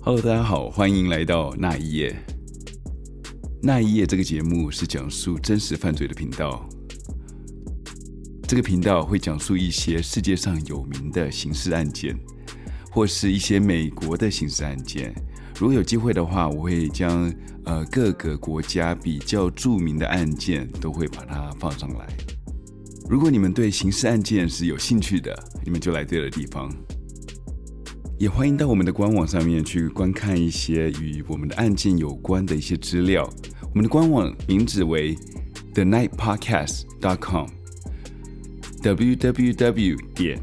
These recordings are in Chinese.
Hello，大家好，欢迎来到那一夜。那一夜这个节目是讲述真实犯罪的频道。这个频道会讲述一些世界上有名的刑事案件，或是一些美国的刑事案件。如果有机会的话，我会将呃各个国家比较著名的案件都会把它放上来。如果你们对刑事案件是有兴趣的，你们就来对了地方。也欢迎到我们的官网上面去观看一些与我们的案件有关的一些资料。我们的官网名字为 The Night Podcast dot com，www 点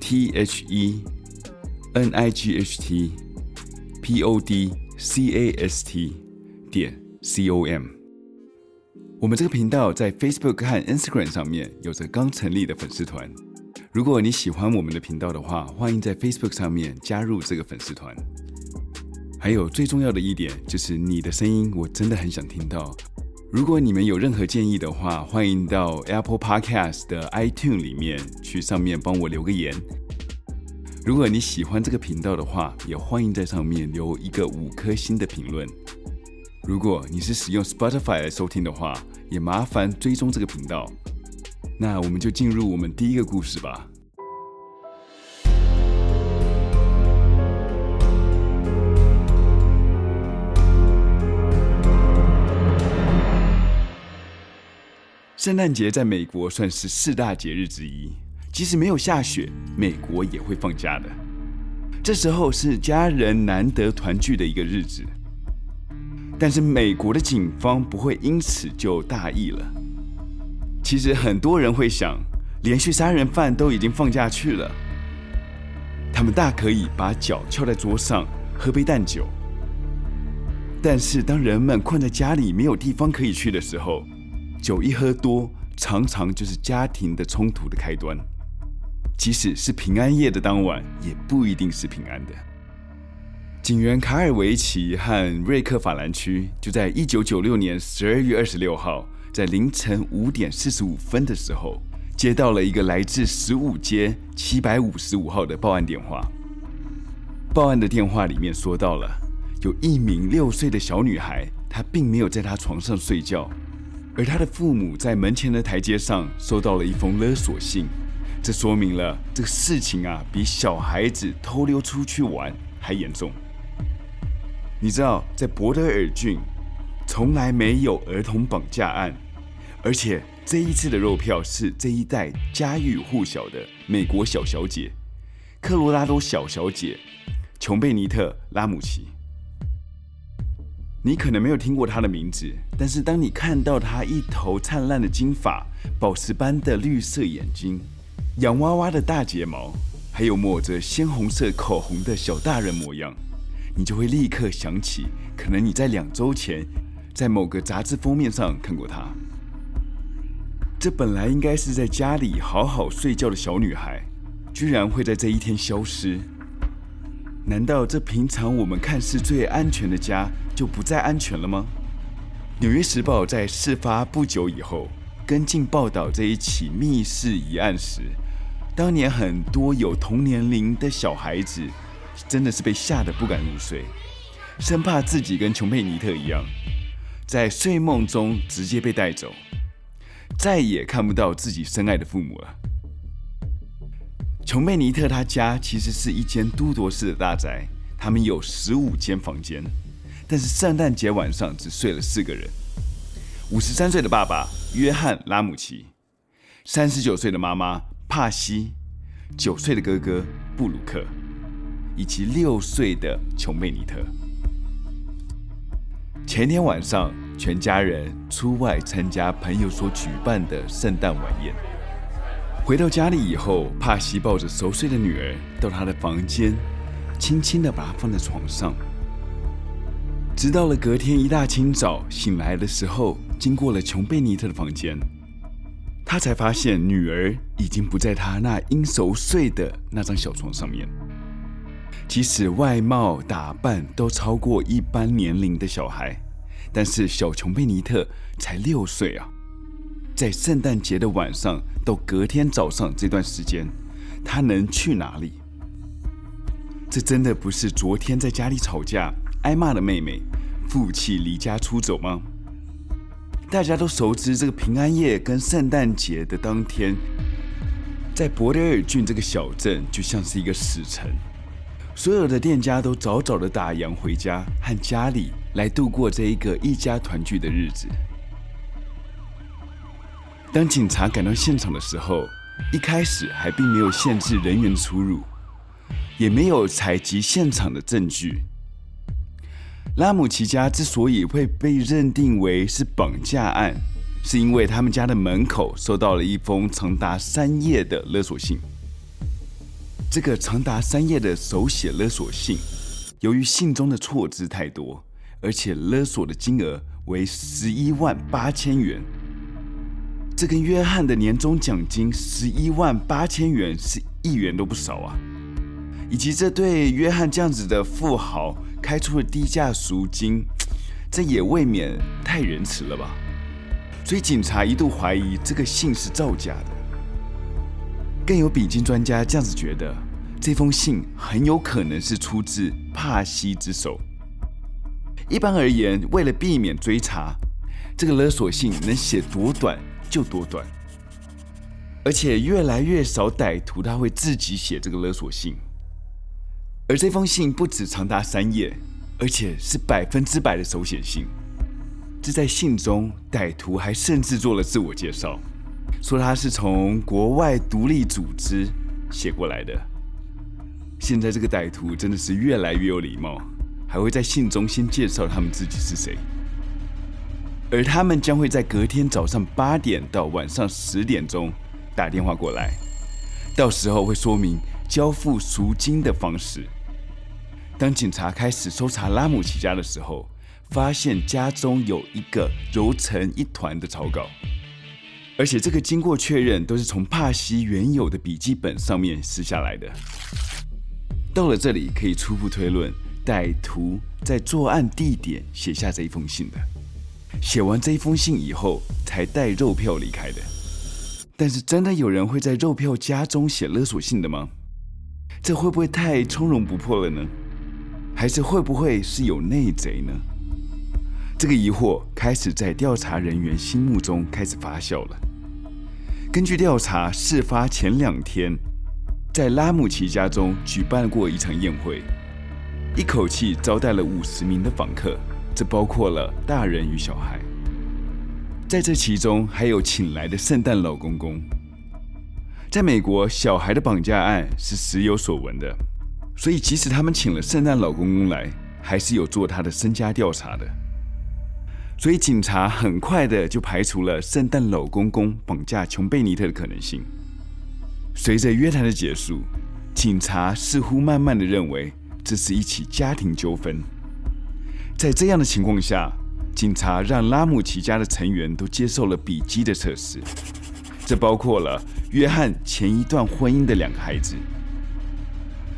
t h e n i g h t p o d c a s t 点 c o m。我们这个频道在 Facebook 和 Instagram 上面有着刚成立的粉丝团。如果你喜欢我们的频道的话，欢迎在 Facebook 上面加入这个粉丝团。还有最重要的一点就是你的声音，我真的很想听到。如果你们有任何建议的话，欢迎到 Apple Podcast 的 iTunes 里面去上面帮我留个言。如果你喜欢这个频道的话，也欢迎在上面留一个五颗星的评论。如果你是使用 Spotify 来收听的话，也麻烦追踪这个频道。那我们就进入我们第一个故事吧。圣诞节在美国算是四大节日之一，即使没有下雪，美国也会放假的。这时候是家人难得团聚的一个日子，但是美国的警方不会因此就大意了。其实很多人会想，连续杀人犯都已经放假去了，他们大可以把脚翘在桌上，喝杯淡酒。但是当人们困在家里没有地方可以去的时候，酒一喝多，常常就是家庭的冲突的开端。即使是平安夜的当晚，也不一定是平安的。警员卡尔维奇和瑞克法兰区就在一九九六年十二月二十六号。在凌晨五点四十五分的时候，接到了一个来自十五街七百五十五号的报案电话。报案的电话里面说到了，有一名六岁的小女孩，她并没有在她床上睡觉，而她的父母在门前的台阶上收到了一封勒索信。这说明了这个事情啊，比小孩子偷溜出去玩还严重。你知道，在博德尔郡，从来没有儿童绑架案。而且这一次的肉票是这一代家喻户晓的美国小小姐，科罗拉多小小姐琼贝尼特拉姆奇。你可能没有听过她的名字，但是当你看到她一头灿烂的金发、宝石般的绿色眼睛、洋娃娃的大睫毛，还有抹着鲜红色口红的小大人模样，你就会立刻想起，可能你在两周前在某个杂志封面上看过她。这本来应该是在家里好好睡觉的小女孩，居然会在这一天消失。难道这平常我们看似最安全的家就不再安全了吗？《纽约时报》在事发不久以后跟进报道这一起密室疑案时，当年很多有同年龄的小孩子真的是被吓得不敢入睡，生怕自己跟琼佩尼特一样，在睡梦中直接被带走。再也看不到自己深爱的父母了。琼贝尼特他家其实是一间都铎式的大宅，他们有十五间房间，但是圣诞节晚上只睡了四个人：五十三岁的爸爸约翰拉姆齐，三十九岁的妈妈帕西，九岁的哥哥布鲁克，以及六岁的琼贝尼特。前天晚上，全家人出外参加朋友所举办的圣诞晚宴。回到家里以后，帕西抱着熟睡的女儿到她的房间，轻轻地把她放在床上。直到了隔天一大清早醒来的时候，经过了琼贝尼特的房间，他才发现女儿已经不在他那应熟睡的那张小床上面。即使外貌打扮都超过一般年龄的小孩，但是小琼贝尼特才六岁啊！在圣诞节的晚上到隔天早上这段时间，他能去哪里？这真的不是昨天在家里吵架挨骂的妹妹负气离家出走吗？大家都熟知这个平安夜跟圣诞节的当天，在伯德尔郡这个小镇就像是一个死城，所有的店家都早早的打烊回家和家里来度过这一个一家团聚的日子。当警察赶到现场的时候，一开始还并没有限制人员出入，也没有采集现场的证据。拉姆齐家之所以会被认定为是绑架案，是因为他们家的门口收到了一封长达三页的勒索信。这个长达三页的手写勒索信，由于信中的错字太多，而且勒索的金额为十一万八千元。这跟约翰的年终奖金十一万八千元是一元都不少啊！以及这对约翰这样子的富豪开出了低价赎金，这也未免太仁慈了吧？所以警察一度怀疑这个信是造假的。更有比金专家这样子觉得，这封信很有可能是出自帕西之手。一般而言，为了避免追查，这个勒索信能写多短就多短，而且越来越少歹徒他会自己写这个勒索信，而这封信不止长达三页，而且是百分之百的手写信。这在信中，歹徒还甚至做了自我介绍，说他是从国外独立组织写过来的。现在这个歹徒真的是越来越有礼貌，还会在信中先介绍他们自己是谁。而他们将会在隔天早上八点到晚上十点钟打电话过来，到时候会说明交付赎金的方式。当警察开始搜查拉姆齐家的时候，发现家中有一个揉成一团的草稿，而且这个经过确认都是从帕西原有的笔记本上面撕下来的。到了这里，可以初步推论，歹徒在作案地点写下这一封信的。写完这一封信以后，才带肉票离开的。但是，真的有人会在肉票家中写勒索信的吗？这会不会太从容不迫了呢？还是会不会是有内贼呢？这个疑惑开始在调查人员心目中开始发酵了。根据调查，事发前两天，在拉姆奇家中举办过一场宴会，一口气招待了五十名的访客。这包括了大人与小孩，在这其中还有请来的圣诞老公公。在美国，小孩的绑架案是时有所闻的，所以即使他们请了圣诞老公公来，还是有做他的身家调查的。所以警察很快的就排除了圣诞老公公绑架琼贝尼特的可能性。随着约谈的结束，警察似乎慢慢的认为这是一起家庭纠纷。在这样的情况下，警察让拉姆齐家的成员都接受了笔迹的测试，这包括了约翰前一段婚姻的两个孩子。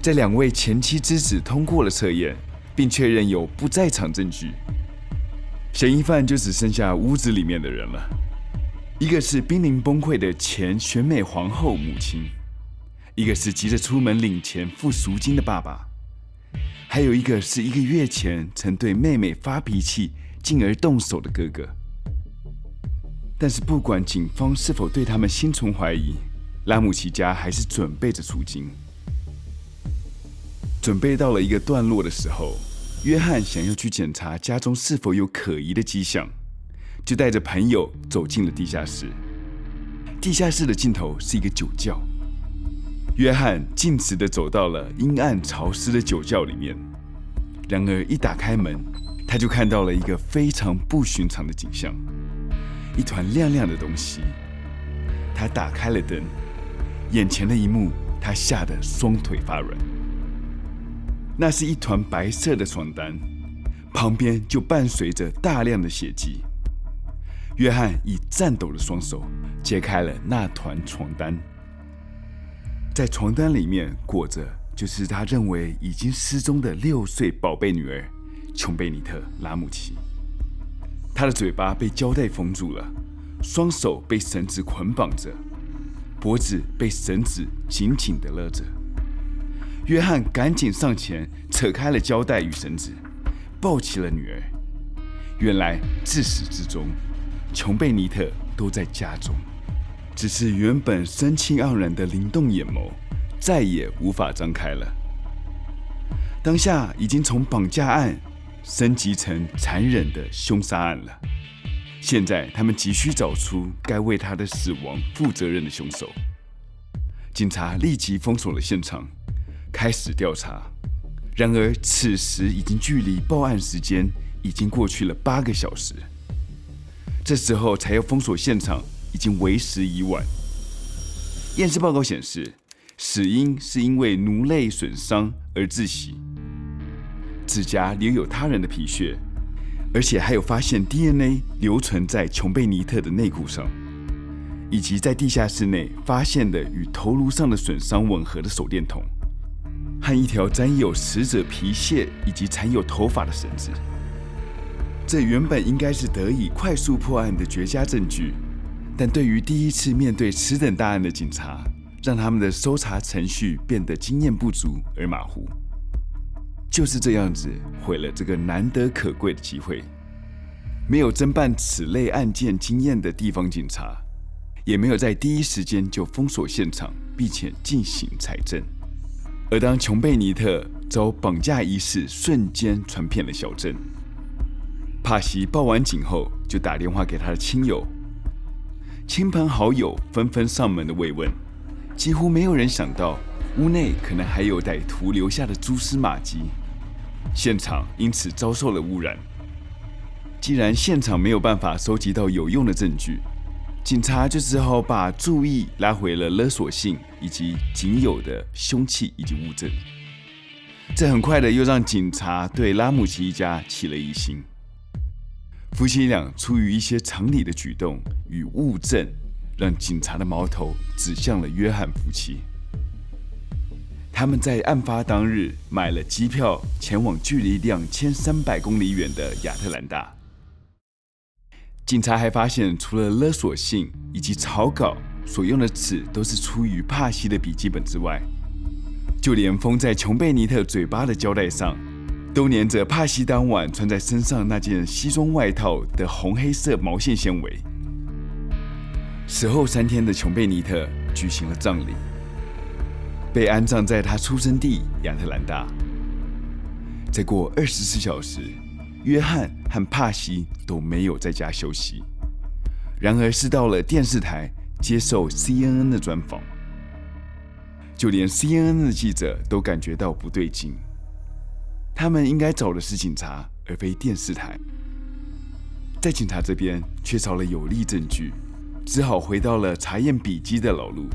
这两位前妻之子通过了测验，并确认有不在场证据。嫌疑犯就只剩下屋子里面的人了，一个是濒临崩溃的前选美皇后母亲，一个是急着出门领钱付赎金的爸爸。还有一个是一个月前曾对妹妹发脾气，进而动手的哥哥。但是不管警方是否对他们心存怀疑，拉姆齐家还是准备着赎金。准备到了一个段落的时候，约翰想要去检查家中是否有可疑的迹象，就带着朋友走进了地下室。地下室的尽头是一个酒窖。约翰径直地走到了阴暗潮湿的酒窖里面，然而一打开门，他就看到了一个非常不寻常的景象：一团亮亮的东西。他打开了灯，眼前的一幕，他吓得双腿发软。那是一团白色的床单，旁边就伴随着大量的血迹。约翰以颤抖的双手揭开了那团床单。在床单里面裹着，就是他认为已经失踪的六岁宝贝女儿琼贝尼特·拉姆齐。她的嘴巴被胶带封住了，双手被绳子捆绑着，脖子被绳子紧紧地勒着。约翰赶紧上前扯开了胶带与绳子，抱起了女儿。原来自始至终，琼贝尼特都在家中，只是原本生气盎然的灵动眼眸再也无法张开了。当下已经从绑架案升级成残忍的凶杀案了。现在他们急需找出该为他的死亡负责任的凶手。警察立即封锁了现场，开始调查。然而此时已经距离报案时间已经过去了八个小时。这时候才要封锁现场，已经为时已晚。验尸报告显示，死因是因为颅内损伤而窒息。指甲留有他人的皮屑，而且还有发现 DNA 留存在琼贝尼特的内裤上，以及在地下室内发现的与头颅上的损伤吻合的手电筒，和一条沾有死者皮屑以及缠有头发的绳子。这原本应该是得以快速破案的绝佳证据，但对于第一次面对此等大案的警察，让他们的搜查程序变得经验不足而马虎。就是这样子毁了这个难得可贵的机会。没有侦办此类案件经验的地方警察，也没有在第一时间就封锁现场，并且进行采证。而当琼贝尼特遭绑架一事瞬间传遍了小镇，帕西报完警后就打电话给他的亲友，亲朋好友纷纷上门的慰问，几乎没有人想到屋内可能还有歹徒留下的蛛丝马迹。现场因此遭受了污染。既然现场没有办法收集到有用的证据，警察就只好把注意拉回了勒索性以及仅有的凶器以及物证。这很快的又让警察对拉姆齐一家起了疑心。夫妻俩出于一些常理的举动与物证，让警察的矛头指向了约翰夫妻。他们在案发当日买了机票，前往距离两千三百公里远的亚特兰大。警察还发现，除了勒索信以及草稿所用的纸都是出于帕西的笔记本之外，就连封在琼贝尼特嘴巴的胶带上，都粘着帕西当晚穿在身上那件西装外套的红黑色毛线纤维。死后三天的琼贝尼特举行了葬礼。被安葬在他出生地亚特兰大。再过二十四小时，约翰和帕西都没有在家休息，然而是到了电视台接受 CNN 的专访。就连 CNN 的记者都感觉到不对劲，他们应该找的是警察，而非电视台。在警察这边缺少了有力证据，只好回到了查验笔迹的老路。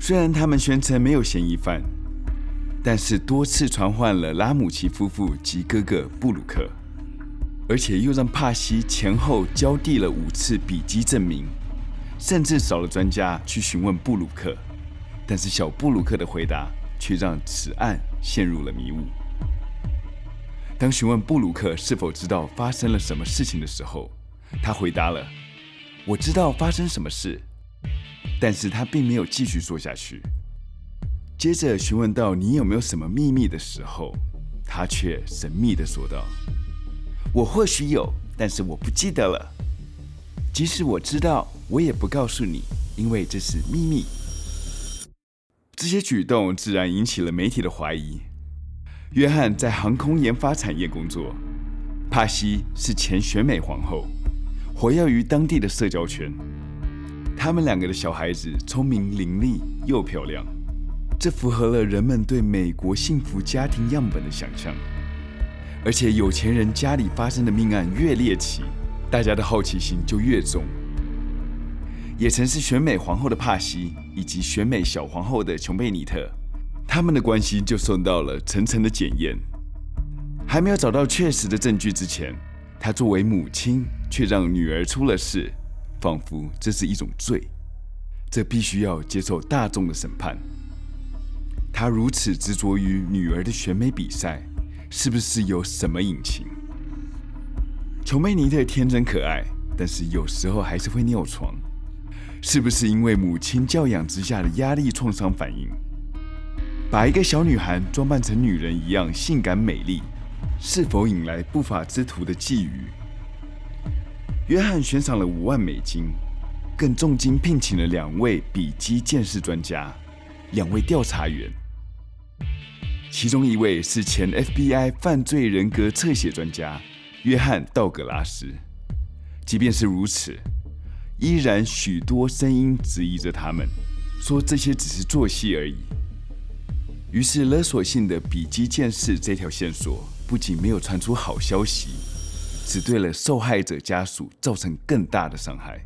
虽然他们宣称没有嫌疑犯，但是多次传唤了拉姆齐夫妇及哥哥布鲁克，而且又让帕西前后交递了五次笔迹证明，甚至找了专家去询问布鲁克，但是小布鲁克的回答却让此案陷入了迷雾。当询问布鲁克是否知道发生了什么事情的时候，他回答了：“我知道发生什么事。”但是他并没有继续说下去。接着询问到你有没有什么秘密的时候，他却神秘地说道：“我或许有，但是我不记得了。即使我知道，我也不告诉你，因为这是秘密。”这些举动自然引起了媒体的怀疑。约翰在航空研发产业工作，帕西是前选美皇后，活跃于当地的社交圈。他们两个的小孩子聪明伶俐又漂亮，这符合了人们对美国幸福家庭样本的想象。而且有钱人家里发生的命案越猎奇，大家的好奇心就越重。也曾是选美皇后的帕西以及选美小皇后的琼贝尼特，他们的关系就受到了层层的检验。还没有找到确实的证据之前，她作为母亲却让女儿出了事。仿佛这是一种罪，这必须要接受大众的审判。她如此执着于女儿的选美比赛，是不是有什么隐情？琼贝尼特天真可爱，但是有时候还是会尿床，是不是因为母亲教养之下的压力创伤反应？把一个小女孩装扮成女人一样性感美丽，是否引来不法之徒的觊觎？约翰悬赏了五万美金，更重金聘请了两位笔迹鉴识专家、两位调查员，其中一位是前 FBI 犯罪人格侧写专家约翰·道格拉斯。即便是如此，依然许多声音质疑着他们，说这些只是做戏而已。于是，勒索性的笔迹鉴识这条线索不仅没有传出好消息。只对了受害者家属造成更大的伤害。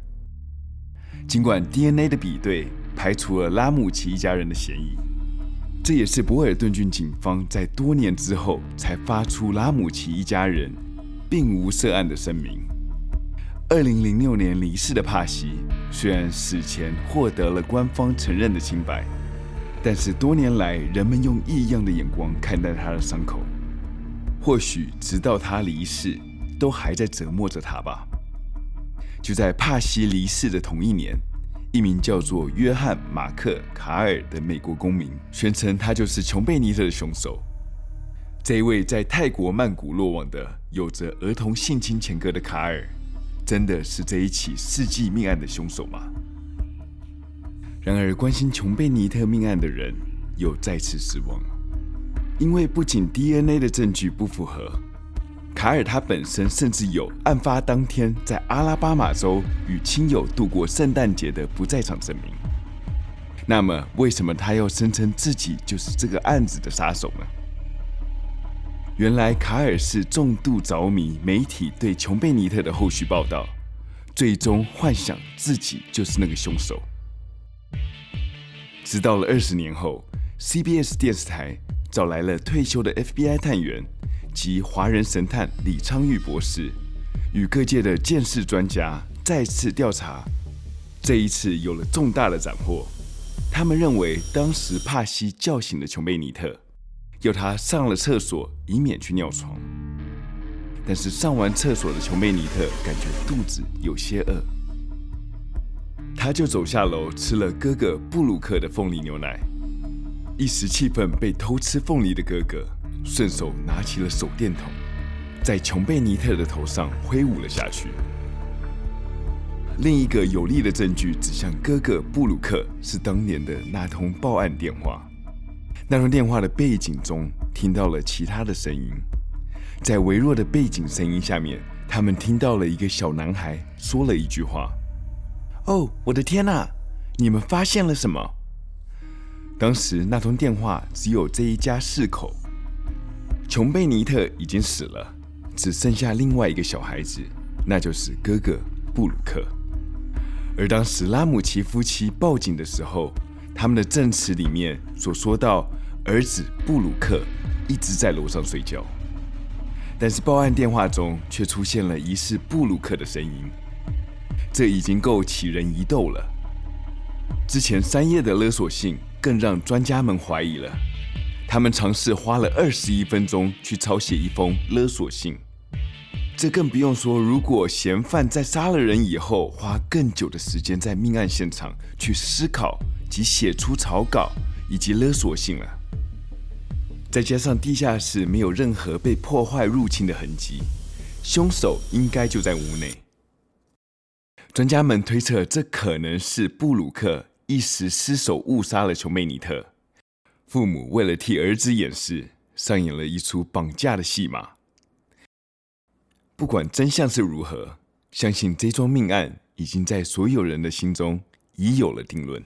尽管 DNA 的比对排除了拉姆奇一家人的嫌疑，这也是博尔顿郡警方在多年之后才发出拉姆奇一家人并无涉案的声明。二零零六年离世的帕西，虽然死前获得了官方承认的清白，但是多年来人们用异样的眼光看待他的伤口。或许直到他离世。都还在折磨着他吧。就在帕西离世的同一年，一名叫做约翰·马克·卡尔的美国公民宣称，他就是琼贝尼特的凶手。这一位在泰国曼谷落网的、有着儿童性侵前科的卡尔，真的是这一起世纪命案的凶手吗？然而，关心琼贝尼特命案的人又再次失望，因为不仅 DNA 的证据不符合。卡尔他本身甚至有案发当天在阿拉巴马州与亲友度过圣诞节的不在场证明。那么，为什么他要声称自己就是这个案子的杀手呢？原来，卡尔是重度着迷媒体对琼贝尼特的后续报道，最终幻想自己就是那个凶手。直到了二十年后，CBS 电视台找来了退休的 FBI 探员。及华人神探李昌钰博士与各界的鉴识专家再次调查，这一次有了重大的斩获。他们认为，当时帕西叫醒了琼贝尼特，要他上了厕所，以免去尿床。但是上完厕所的琼贝尼特感觉肚子有些饿，他就走下楼吃了哥哥布鲁克的凤梨牛奶，一时气愤被偷吃凤梨的哥哥。顺手拿起了手电筒，在琼贝尼特的头上挥舞了下去。另一个有力的证据指向哥哥布鲁克是当年的那通报案电话。那通电话的背景中听到了其他的声音，在微弱的背景声音下面，他们听到了一个小男孩说了一句话：“哦，我的天哪！你们发现了什么？”当时那通电话只有这一家四口。琼贝尼特已经死了，只剩下另外一个小孩子，那就是哥哥布鲁克。而当时拉姆齐夫妻报警的时候，他们的证词里面所说到，儿子布鲁克一直在楼上睡觉，但是报案电话中却出现了疑似布鲁克的声音，这已经够起人疑窦了。之前三页的勒索信更让专家们怀疑了。他们尝试花了二十一分钟去抄写一封勒索信，这更不用说，如果嫌犯在杀了人以后，花更久的时间在命案现场去思考及写出草稿以及勒索信了。再加上地下室没有任何被破坏入侵的痕迹，凶手应该就在屋内。专家们推测，这可能是布鲁克一时失手误杀了琼贝尼特。父母为了替儿子掩饰，上演了一出绑架的戏码。不管真相是如何，相信这桩命案已经在所有人的心中已有了定论。